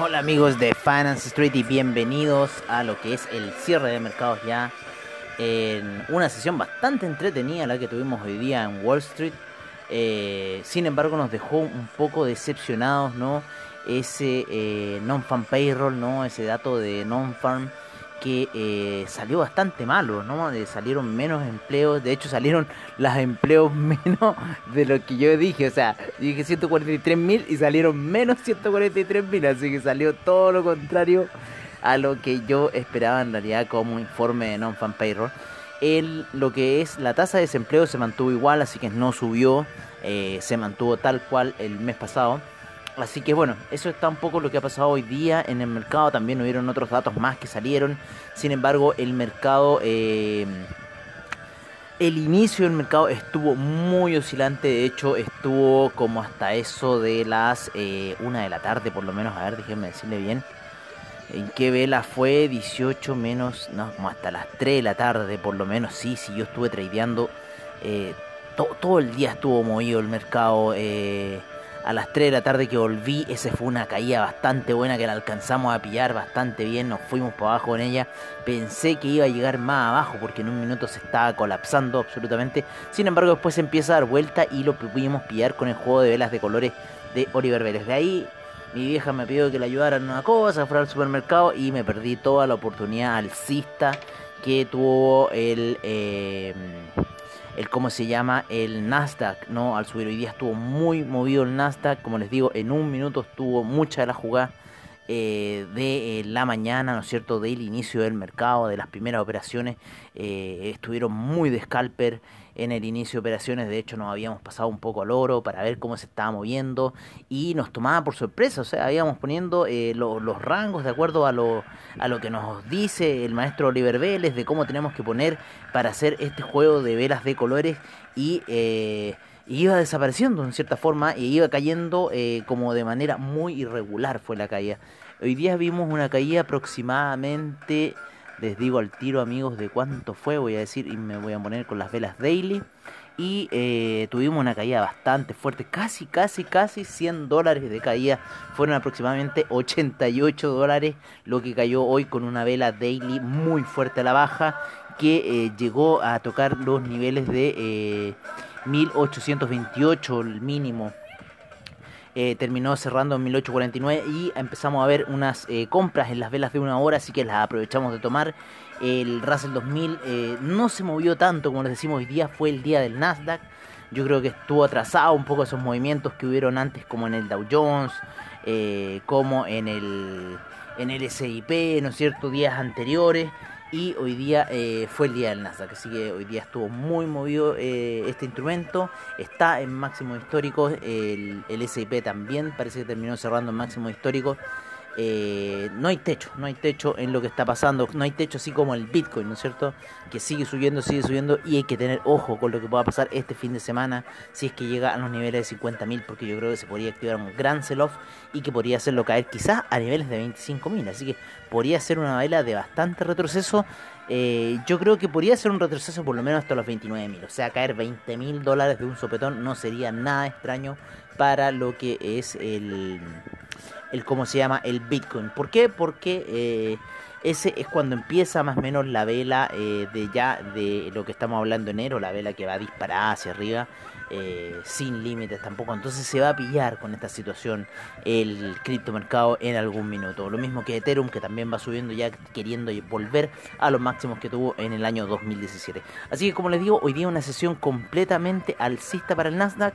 Hola amigos de Finance Street y bienvenidos a lo que es el cierre de mercados ya en una sesión bastante entretenida la que tuvimos hoy día en Wall Street. Eh, sin embargo nos dejó un poco decepcionados, ¿no? Ese eh, non-farm payroll, ¿no? Ese dato de non-farm que eh, salió bastante malo, ¿no? salieron menos empleos, de hecho salieron los empleos menos de lo que yo dije, o sea, dije 143 mil y salieron menos 143 mil, así que salió todo lo contrario a lo que yo esperaba en realidad como informe de non-fan payroll. El, lo que es la tasa de desempleo se mantuvo igual, así que no subió, eh, se mantuvo tal cual el mes pasado. Así que bueno, eso está un poco lo que ha pasado hoy día en el mercado. También hubieron otros datos más que salieron. Sin embargo, el mercado, eh, el inicio del mercado estuvo muy oscilante. De hecho, estuvo como hasta eso de las eh, una de la tarde, por lo menos. A ver, déjenme decirle bien. ¿En qué vela fue? 18 menos, no, como hasta las 3 de la tarde, por lo menos. Sí, sí, yo estuve tradeando. Eh, todo el día estuvo movido el mercado. Eh, a las 3 de la tarde que volví, esa fue una caída bastante buena que la alcanzamos a pillar bastante bien, nos fuimos para abajo con ella. Pensé que iba a llegar más abajo porque en un minuto se estaba colapsando absolutamente. Sin embargo, después empieza a dar vuelta y lo pudimos pillar con el juego de velas de colores de Oliver Vélez. De ahí mi vieja me pidió que le ayudara en una cosa, fuera al supermercado y me perdí toda la oportunidad alcista que tuvo el... Eh, el cómo se llama el Nasdaq, ¿no? Al subir hoy día estuvo muy movido el Nasdaq, como les digo, en un minuto estuvo mucha de la jugada eh, de eh, la mañana, ¿no es cierto?, del inicio del mercado, de las primeras operaciones, eh, estuvieron muy de scalper en el inicio de operaciones, de hecho nos habíamos pasado un poco al oro para ver cómo se estaba moviendo y nos tomaba por sorpresa, o sea, habíamos poniendo los rangos de acuerdo a lo, a lo que nos dice el maestro Oliver Vélez de cómo tenemos que poner para hacer este juego de velas de colores y iba desapareciendo en cierta forma y iba cayendo eh, como de manera muy irregular fue la caída. Hoy día vimos una caída aproximadamente, les digo al tiro amigos de cuánto fue, voy a decir y me voy a poner con las velas daily. Y eh, tuvimos una caída bastante fuerte, casi, casi, casi 100 dólares de caída. Fueron aproximadamente 88 dólares lo que cayó hoy con una vela daily muy fuerte a la baja que eh, llegó a tocar los niveles de 1828 el mínimo. Eh, terminó cerrando en 1849 y empezamos a ver unas eh, compras en las velas de una hora, así que las aprovechamos de tomar. El Russell 2000 eh, no se movió tanto, como les decimos hoy día, fue el día del Nasdaq. Yo creo que estuvo atrasado un poco esos movimientos que hubieron antes, como en el Dow Jones, como en el, en el SIP, ¿no es cierto?, días anteriores y hoy día eh, fue el día del Nasdaq, así que hoy día estuvo muy movido eh, este instrumento, está en máximo histórico, el, el S&P también parece que terminó cerrando en máximo histórico, eh, no hay techo, no hay techo en lo que está pasando, no hay techo así como el Bitcoin, ¿no es cierto? Que sigue subiendo, sigue subiendo y hay que tener ojo con lo que pueda pasar este fin de semana si es que llega a los niveles de 50.000 porque yo creo que se podría activar un gran sell-off y que podría hacerlo caer quizás a niveles de 25.000, así que podría ser una vela de bastante retroceso. Eh, yo creo que podría ser un retroceso por lo menos hasta los 29.000, o sea, caer 20.000 dólares de un sopetón no sería nada extraño para lo que es el el cómo se llama el Bitcoin. ¿Por qué? Porque eh, ese es cuando empieza más o menos la vela eh, de ya de lo que estamos hablando enero, la vela que va disparada hacia arriba. Eh, sin límites tampoco. Entonces se va a pillar con esta situación el criptomercado en algún minuto. Lo mismo que Ethereum, que también va subiendo ya queriendo volver a los máximos que tuvo en el año 2017. Así que como les digo, hoy día una sesión completamente alcista para el Nasdaq.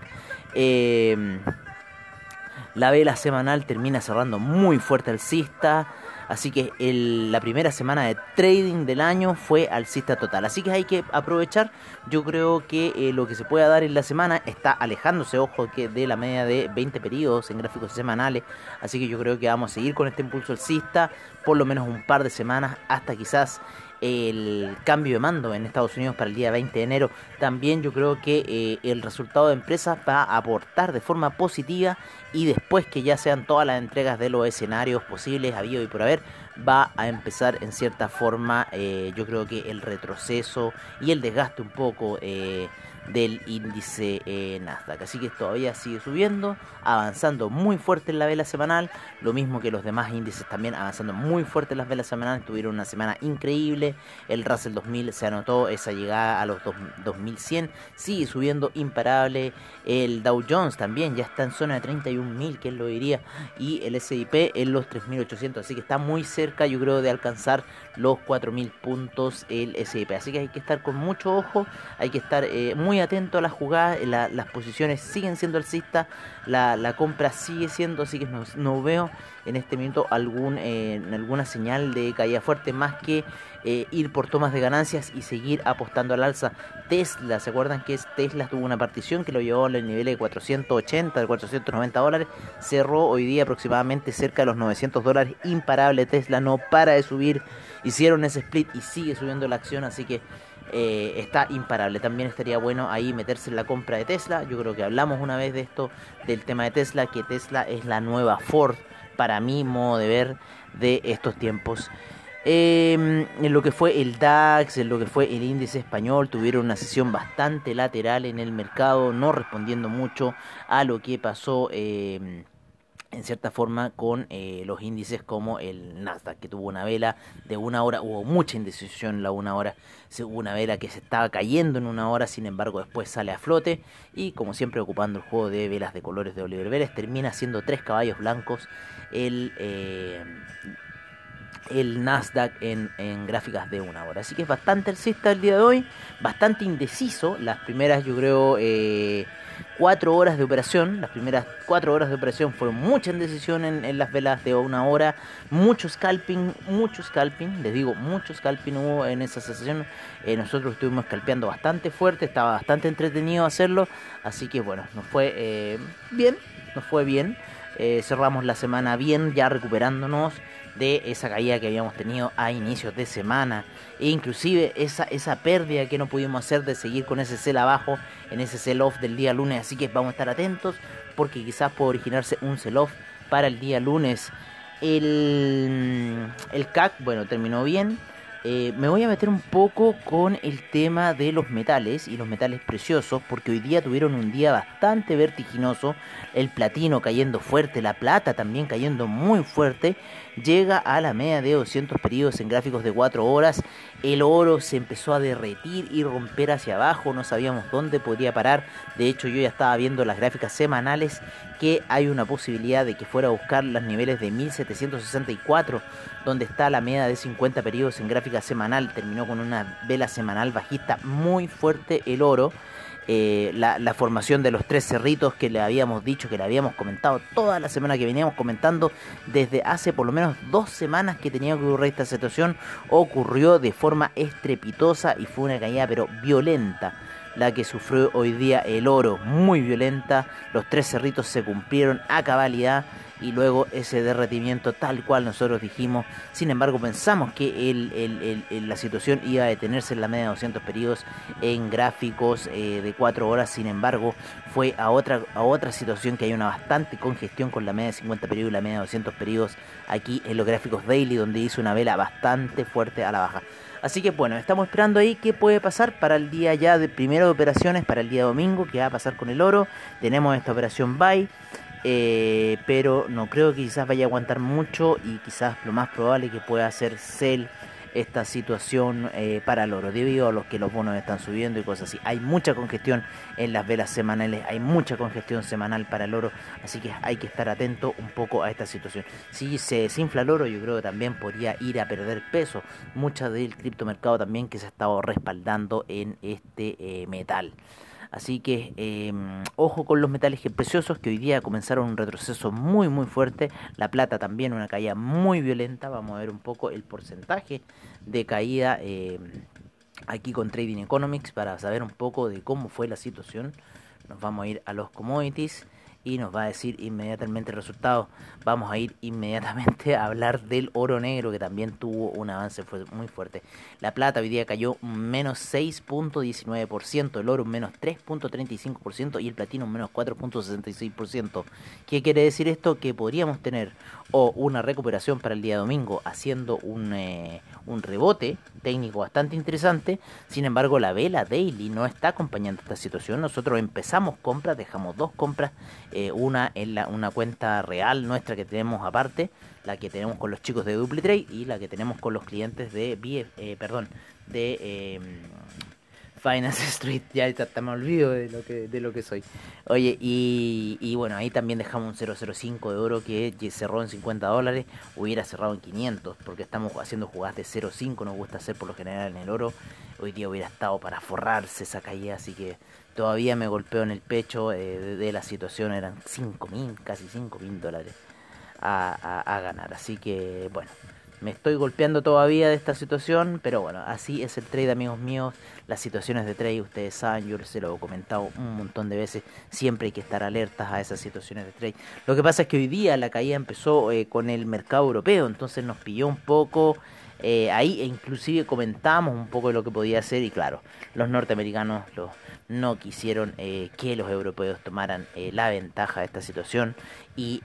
La vela semanal termina cerrando muy fuerte alcista. Así que la primera semana de trading del año fue alcista total. Así que hay que aprovechar. Yo creo que eh, lo que se pueda dar en la semana está alejándose, ojo, que de la media de 20 periodos en gráficos semanales. Así que yo creo que vamos a seguir con este impulso alcista por lo menos un par de semanas hasta quizás el cambio de mando en Estados Unidos para el día 20 de enero, también yo creo que eh, el resultado de empresas va a aportar de forma positiva y después que ya sean todas las entregas de los escenarios posibles, habido y por haber, va a empezar en cierta forma, eh, yo creo que el retroceso y el desgaste un poco eh, del índice eh, Nasdaq. Así que todavía sigue subiendo, avanzando muy fuerte en la vela semanal, lo mismo que los demás índices también avanzando muy fuerte en las velas semanales, tuvieron una semana increíble, el Russell 2000 se anotó esa llegada a los 2100, sigue subiendo imparable, el Dow Jones también ya está en zona de 31.000, que él lo diría, y el S&P en los 3.800, así que está muy cerca yo creo de alcanzar los 4.000 puntos el S&P, así que hay que estar con mucho ojo, hay que estar eh, muy atento a las jugadas, las posiciones siguen siendo alcistas, la, la compra sigue siendo, así que no, veo en este algún, eh, alguna señal de caída fuerte más que eh, ir por tomas de ganancias y seguir apostando al alza. Tesla, ¿se acuerdan que Tesla tuvo una partición que lo llevó al nivel de 480, de 490 dólares? Cerró hoy día aproximadamente cerca de los 900 dólares. Imparable Tesla, no para de subir. Hicieron ese split y sigue subiendo la acción, así que eh, está imparable. También estaría bueno ahí meterse en la compra de Tesla. Yo creo que hablamos una vez de esto, del tema de Tesla, que Tesla es la nueva Ford, para mi modo de ver, de estos tiempos. Em, en lo que fue el DAX, en lo que fue el índice español, tuvieron una sesión bastante lateral en el mercado, no respondiendo mucho a lo que pasó. Eh, en cierta forma con eh, los índices como el Nasdaq que tuvo una vela de una hora, hubo mucha indecisión en la una hora, hubo una vela que se estaba cayendo en una hora, sin embargo después sale a flote y como siempre ocupando el juego de velas de colores de Oliver Vélez termina siendo tres caballos blancos el, eh, el Nasdaq en, gráficas de una hora. Así que es bastante alcista el día de hoy, bastante indeciso, las primeras yo creo... Eh, cuatro horas de operación. Las primeras cuatro horas de operación fueron mucha indecisión en, las velas de una hora. Mucho scalping, mucho scalping. Les digo, mucho scalping hubo en esa sesión. Eh, nosotros estuvimos scalpeando bastante fuerte. Estaba bastante entretenido hacerlo. Así que bueno, nos fue eh, bien. Nos fue bien. Eh, cerramos la semana bien, ya recuperándonos de esa caída que habíamos tenido a inicios de semana. E inclusive esa, esa pérdida que no pudimos hacer de seguir con ese sell abajo en ese sell off del día lunes. Así que vamos a estar atentos porque quizás puede originarse un sell off para el día lunes. El, el CAC bueno terminó bien eh, me voy a meter un poco con el tema de los metales y los metales preciosos, porque hoy día tuvieron un día bastante vertiginoso, el platino cayendo fuerte, la plata también cayendo muy fuerte, llega a la media de 200 periodos en gráficos de 4 horas, el oro se empezó a derretir y romper hacia abajo, no sabíamos dónde podría parar, de hecho yo ya estaba viendo las gráficas semanales que hay una posibilidad de que fuera a buscar los niveles de 1764, donde está la media de 50 periodos en gráfica semanal, terminó con una vela semanal bajista muy fuerte el oro. Eh, la, formación de los tres cerritos que le habíamos dicho, que le habíamos comentado toda la semana que veníamos comentando, desde hace por lo menos dos semanas que tenía que ocurrir esta situación, ocurrió de forma estrepitosa y fue una caída pero violenta la que sufrió hoy día el oro, muy violenta, los tres cerritos se cumplieron a cabalidad y luego ese derretimiento tal cual nosotros dijimos. Sin embargo, pensamos que el, la situación iba a detenerse en la media de 200 periodos en gráficos eh, de 4 horas. Sin embargo, fue a otra, a otra situación que hay una bastante congestión con la media de 50 periodos y la media de 200 periodos aquí en los gráficos daily, donde hizo una vela bastante fuerte a la baja. Así que bueno, estamos esperando ahí qué puede pasar para el día ya de primero de operaciones, para el día domingo, qué va a pasar con el oro. Tenemos esta operación buy. Eh, pero no creo que quizás vaya a aguantar mucho y quizás lo más probable que pueda hacer sell esta situación eh, para el oro debido a los que los bonos están subiendo y cosas así. Hay mucha congestión en las velas semanales, hay mucha congestión semanal para el oro, así que hay que estar atento un poco a esta situación. Si se desinfla el oro, yo creo que también podría ir a perder peso. Mucha del criptomercado también que se ha estado respaldando en este eh, metal. Así que em, ojo con los metales preciosos que hoy día comenzaron un retroceso muy muy fuerte. La plata también una caída muy violenta. Vamos a ver un poco el porcentaje de caída em, aquí con Trading Economics para saber un poco de cómo fue la situación. Nos vamos a ir a los commodities y nos va a decir inmediatamente el resultado. Vamos a ir inmediatamente a hablar del oro negro que también tuvo un avance muy fuerte. La plata hoy día cayó menos 6.19%, el oro menos 3.35% y el platino menos 4.66%. ¿Qué quiere decir esto? Que podríamos tener o una recuperación para el día domingo haciendo un, eh, un rebote técnico bastante interesante. Sin embargo, la vela daily no está acompañando esta situación. Nosotros empezamos compras, dejamos dos compras, una en la, una cuenta real nuestra que tenemos aparte, la que tenemos con los chicos de DupliTrade y la que tenemos con los clientes de, eh, perdón, de em, Finance Street, ya está, me olvido de lo que, de lo que soy. Oye, y, y bueno, ahí también dejamos un 005 de oro que cerró en 50 dólares, hubiera cerrado en 500, porque estamos haciendo jugadas de 0.5, nos gusta hacer por lo general en el oro. Hoy día hubiera estado para forrarse esa caída, así que todavía me golpeo en el pecho eh, de, la situación, eran 5 mil, casi 5 mil dólares a, a ganar. Así que bueno, me estoy golpeando todavía de esta situación, pero bueno, así es el trade, amigos míos. Las situaciones de trade, ustedes saben, yo se lo he comentado un montón de veces. Siempre hay que estar alertas a esas situaciones de trade. Lo que pasa es que hoy día la caída empezó eh, con el mercado europeo, entonces nos pilló un poco. Eh, ahí e inclusive comentamos un poco de lo que podía hacer y claro, los norteamericanos no quisieron eh, que los europeos tomaran la ventaja de esta situación y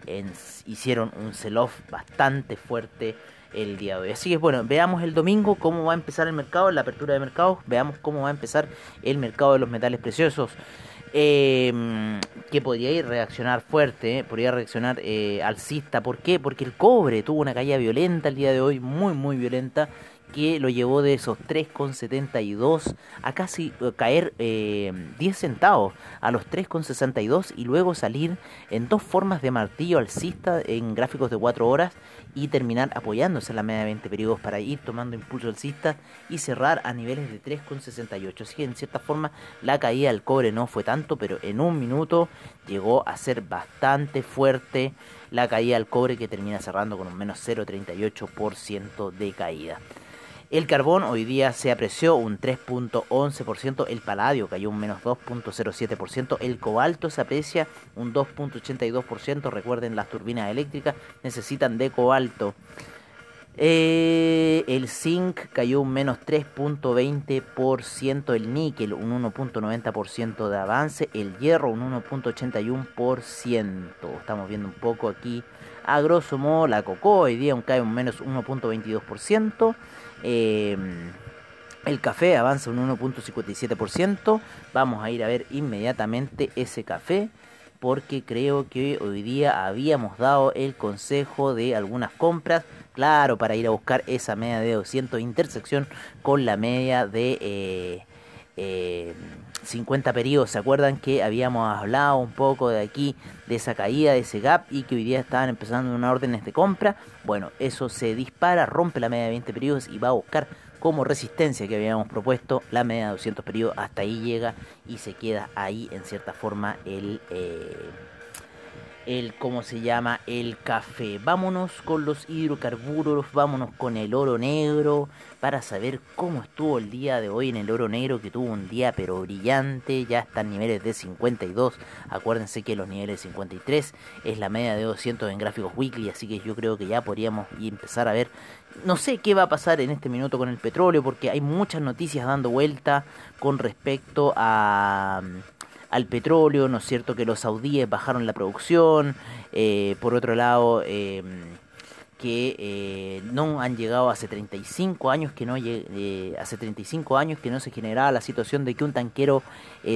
hicieron un sell-off bastante fuerte el día de hoy. Así que bueno, veamos el domingo cómo va a empezar el mercado, la apertura de mercados, veamos cómo va a empezar el mercado de los metales preciosos. Eh, que podría ir reaccionar fuerte, eh, podría reaccionar eh, alcista. ¿Por qué? Porque el cobre tuvo una caída violenta el día de hoy, muy, muy violenta que lo llevó de esos 3,72 a casi eh, caer 10 eh, centavos a los 3,62 y luego salir en dos formas de martillo alcista en gráficos de 4 horas y terminar apoyándose en la media de 20 periodos para ir tomando impulso alcista y cerrar a niveles de 3,68. Así que en cierta forma la caída del cobre no fue tanto, pero en un minuto llegó a ser bastante fuerte la caída del cobre que termina cerrando con un menos 0,38% de caída. El carbón hoy día se apreció un 3.11%, el paladio cayó un menos 2.07%, el cobalto se aprecia un 2.82%, recuerden las turbinas eléctricas necesitan de cobalto. Eh, el zinc cayó un menos 3.20%, el níquel un 1.90% de avance, el hierro un 1.81%. Estamos viendo un poco aquí, a grosso modo, la cocoa hoy día cae un menos 1.22%. Eh, el café avanza un 1.57%. Vamos a ir a ver inmediatamente ese café porque creo que hoy día habíamos dado el consejo de algunas compras. Claro, para ir a buscar esa media de 200 intersección con la media de eh, eh, 50 periodos. ¿Se acuerdan que habíamos hablado un poco de aquí, de esa caída, de ese gap y que hoy día estaban empezando unas órdenes de compra? Bueno, eso se dispara, rompe la media de 20 periodos y va a buscar como resistencia que habíamos propuesto la media de 200 periodos. Hasta ahí llega y se queda ahí en cierta forma el... Eh, el cómo se llama el café. Vámonos con los hidrocarburos, vámonos con el oro negro para saber cómo estuvo el día de hoy en el oro negro que tuvo un día pero brillante, ya están niveles de 52. Acuérdense que los niveles de 53 es la media de 200 en gráficos weekly, así que yo creo que ya podríamos empezar a ver no sé qué va a pasar en este minuto con el petróleo porque hay muchas noticias dando vuelta con respecto a al petróleo, ¿no es cierto? Que los saudíes bajaron la producción, eh, por otro lado, em, que eh, no han llegado hace 35 años que no eh, hace 35 años que no se generaba la situación de que un tanquero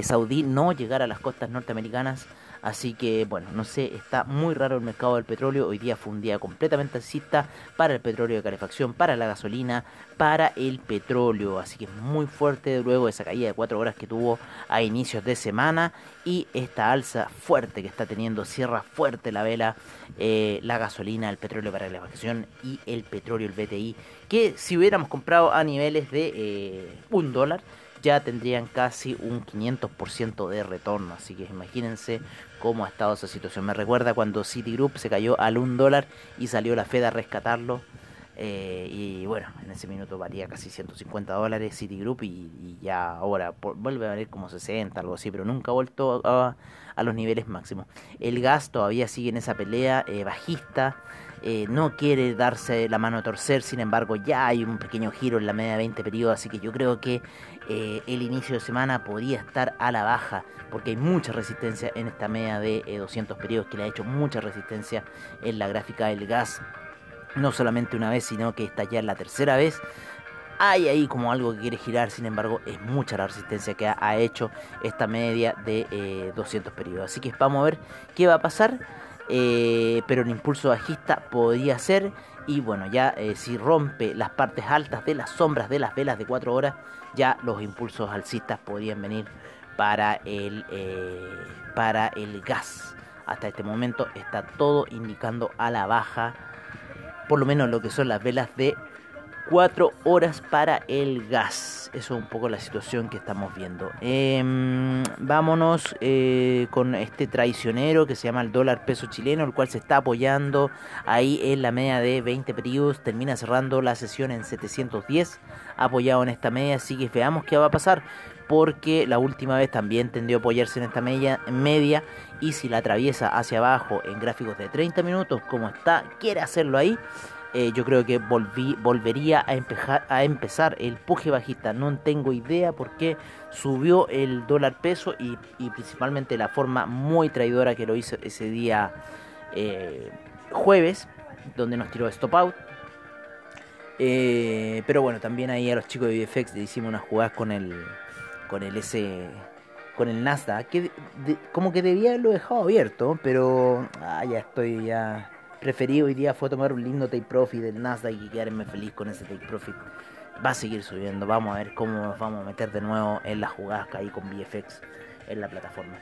saudí no llegara a las costas norteamericanas Así que bueno, no sé, está muy raro el mercado del petróleo. Hoy día fue un día completamente alcista para el petróleo de calefacción, para la gasolina, para el petróleo. Así que es muy fuerte luego de esa caída de 4 horas que tuvo a inicios de semana. Y esta alza fuerte que está teniendo, cierra fuerte la vela, eh, la gasolina, el petróleo para la calefacción y el petróleo, el BTI. Que si hubiéramos comprado a niveles de eh, un dólar ya tendrían casi un 500% de retorno. Así que imagínense cómo ha estado esa situación. Me recuerda cuando Citigroup se cayó al 1 dólar y salió la Fed a rescatarlo. Eh, y bueno, en ese minuto valía casi 150 dólares Citigroup y, y ya ahora vuelve a valer como 60, algo así, pero nunca ha vuelto a, los niveles máximos. El gas todavía sigue en esa pelea eh, bajista. Eh, no quiere darse la mano a torcer, sin embargo ya hay un pequeño giro en la media de 20 periodos, así que yo creo que eh, el inicio de semana podría estar a la baja, porque hay mucha resistencia en esta media de 200 periodos, que le ha hecho mucha resistencia en la gráfica del gas, no solamente una vez, sino que está ya la tercera vez, hay ahí como algo que quiere girar, sin embargo es mucha la resistencia que ha, hecho esta media de 200 eh, periodos. Así que vamos a ver qué va a pasar, eh, pero el impulso bajista podría ser y bueno, ya eh, si rompe las partes altas de las sombras de las velas de 4 horas, ya los impulsos alcistas podrían venir para el, para el gas. Hasta este momento está todo indicando a la baja, por lo menos lo que son las velas de 4 horas para el gas. Eso es un poco la situación que estamos viendo. Em, vámonos eh, con este traicionero que se llama el dólar peso chileno, el cual se está apoyando ahí en la media de 20 periodos. Termina cerrando la sesión en 710, apoyado en esta media. Así que veamos qué va a pasar. Porque la última vez también tendió a apoyarse en esta media, media y si la atraviesa hacia abajo en gráficos de 30 minutos como está, quiere hacerlo ahí, eh, yo creo que volví, volvería a, empezar, a empezar el puje bajista. No tengo idea por qué subió el dólar peso y, principalmente la forma muy traidora que lo hizo ese día eh, jueves, donde nos tiró stop out. Eh, pero bueno, también ahí a los chicos de VFX le hicimos unas jugadas con el con el S con el Nasdaq que como que debía haberlo dejado abierto, pero ah, ya estoy ya preferí hoy día fue tomar un lindo take profit del Nasdaq y quedarme feliz con ese take profit. Va a seguir subiendo, vamos a ver cómo nos vamos a meter de nuevo en las jugadas que hay con VFX en la plataforma.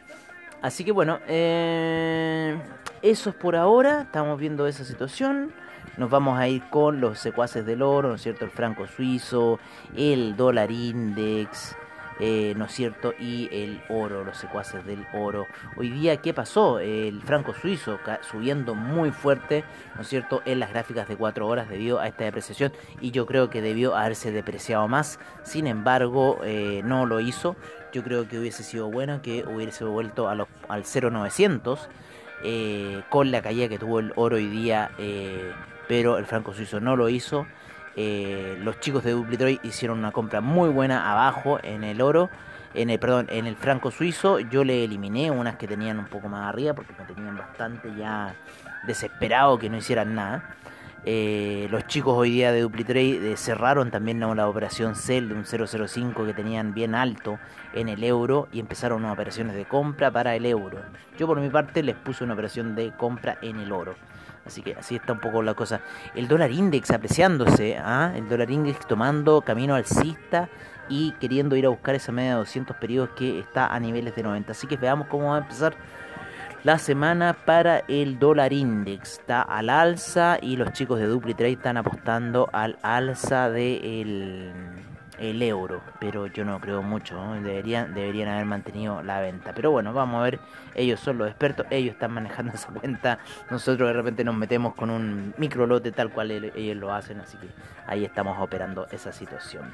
Así que bueno, eh, eso es por ahora, estamos viendo esa situación. Nos vamos a ir con los secuaces del oro, ¿no es cierto? El franco suizo, el dólar index, eh, ¿no es cierto? Y el oro, los secuaces del oro. Hoy día, ¿qué pasó? El franco suizo subiendo muy fuerte, ¿no es cierto? En las gráficas de 4 horas debido a esta depreciación y yo creo que debió haberse depreciado más. Sin embargo, eh, no lo hizo. Yo creo que hubiese sido bueno que hubiese vuelto a los, al 0900 eh, con la caída que tuvo el oro hoy día, pero el franco suizo no lo hizo. Eh, los chicos de Duplitroy hicieron una compra muy buena abajo en el oro, en el perdón, en el franco suizo. Yo le eliminé unas que tenían un poco más arriba porque me tenían bastante ya desesperado que no hicieran nada. Eh, los chicos hoy día de Duplitrade eh, cerraron también la, operación Cell de un 005 que tenían bien alto en el euro y empezaron unas operaciones de compra para el euro. Yo por mi parte les puse una operación de compra en el oro. Así que así está un poco la cosa. El dólar index apreciándose, ¿ah? el dólar index tomando camino alcista y queriendo ir a buscar esa media de 200 periodos que está a niveles de 90. Así que veamos cómo va a empezar la semana para el dólar index. Está al alza y los chicos de DupliTrade están apostando al alza del el euro, pero yo no creo mucho, deberían, deberían haber mantenido la venta. Pero bueno, vamos a ver, ellos son los expertos, ellos están manejando esa cuenta, nosotros de repente nos metemos con un micro lote tal cual ellos lo hacen, así que ahí estamos operando esa situación.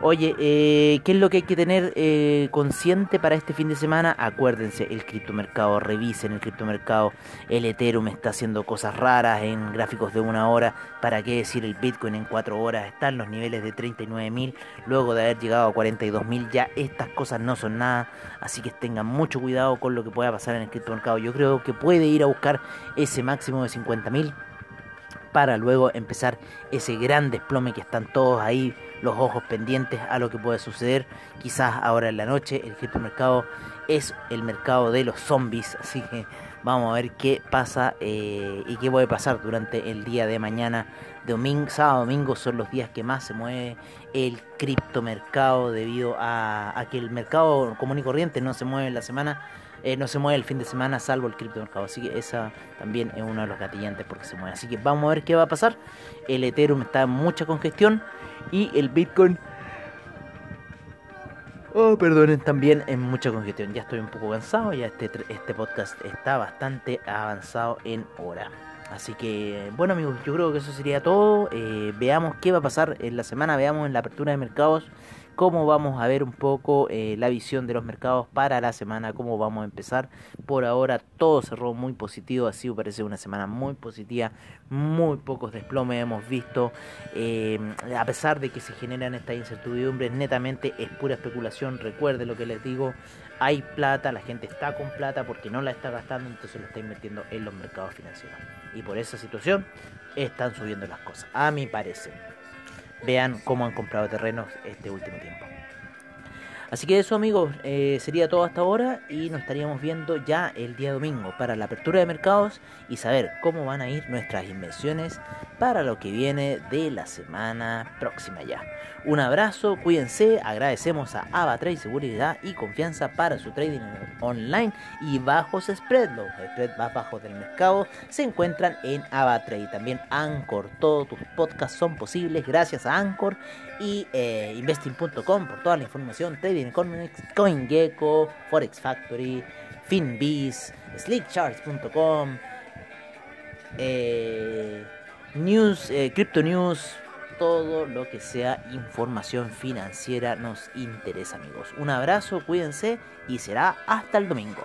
Oye, eh, ¿qué es lo que hay que tener eh, consciente para este fin de semana? Acuérdense, el criptomercado, revisen el criptomercado, el Ethereum está haciendo cosas raras en gráficos de una hora, ¿para qué decir el Bitcoin en cuatro horas? Están los niveles de 39.000, luego de haber llegado a 42.000, ya estas cosas no son nada, así que tengan mucho cuidado con lo que pueda pasar en el criptomercado. Yo creo que puede ir a buscar ese máximo de 50.000 para luego empezar ese gran desplome que están todos ahí, los ojos pendientes a lo que puede suceder. Quizás ahora en la noche el criptomercado es el mercado de los zombies, así que vamos a ver qué pasa eh, y qué puede pasar durante el día de mañana. Domingo, sábado, domingo son los días que más se mueve el criptomercado debido a, que el mercado común y corriente no se mueve en la semana eh, no se mueve el fin de semana salvo el criptomercado. Así que esa también es uno de los gatillantes porque se mueve. Así que vamos a ver qué va a pasar. El Ethereum está en mucha congestión y el Bitcoin Oh, perdonen también en mucha congestión. Ya estoy un poco cansado, ya este, este podcast está bastante avanzado en hora. Así que, bueno amigos, yo creo que eso sería todo. Eh, veamos qué va a pasar en la semana, veamos en la apertura de mercados cómo vamos a ver un poco eh, la visión de los mercados para la semana, cómo vamos a empezar. Por ahora todo cerró muy positivo, así parece una semana muy positiva, muy pocos desplomes hemos visto, eh, a pesar de que se generan estas incertidumbres, netamente es pura especulación, recuerde lo que les digo, hay plata, la gente está con plata porque no la está gastando, entonces lo está invirtiendo en los mercados financieros. Y por esa situación están subiendo las cosas, a mi parecer vean cómo han comprado terrenos este último tiempo. Así que eso amigos, eh, sería todo hasta ahora y nos estaríamos viendo ya el día domingo para la apertura de mercados y saber cómo van a ir nuestras inversiones para lo que viene de la semana próxima ya. Un abrazo, cuídense, agradecemos a AvaTrade Seguridad y Confianza para su trading online y bajos spread. Los spreads más bajos del mercado se encuentran en AvaTrade. También Anchor, todos tus podcasts son posibles gracias a Anchor y eh, investing.com por toda la información, Trading Economics, CoinGecko, Forex Factory, FinBiz, SlickCharts.com, eh, news, eh, crypto news, todo lo que sea información financiera nos interesa, amigos. Un abrazo, cuídense y será hasta el domingo.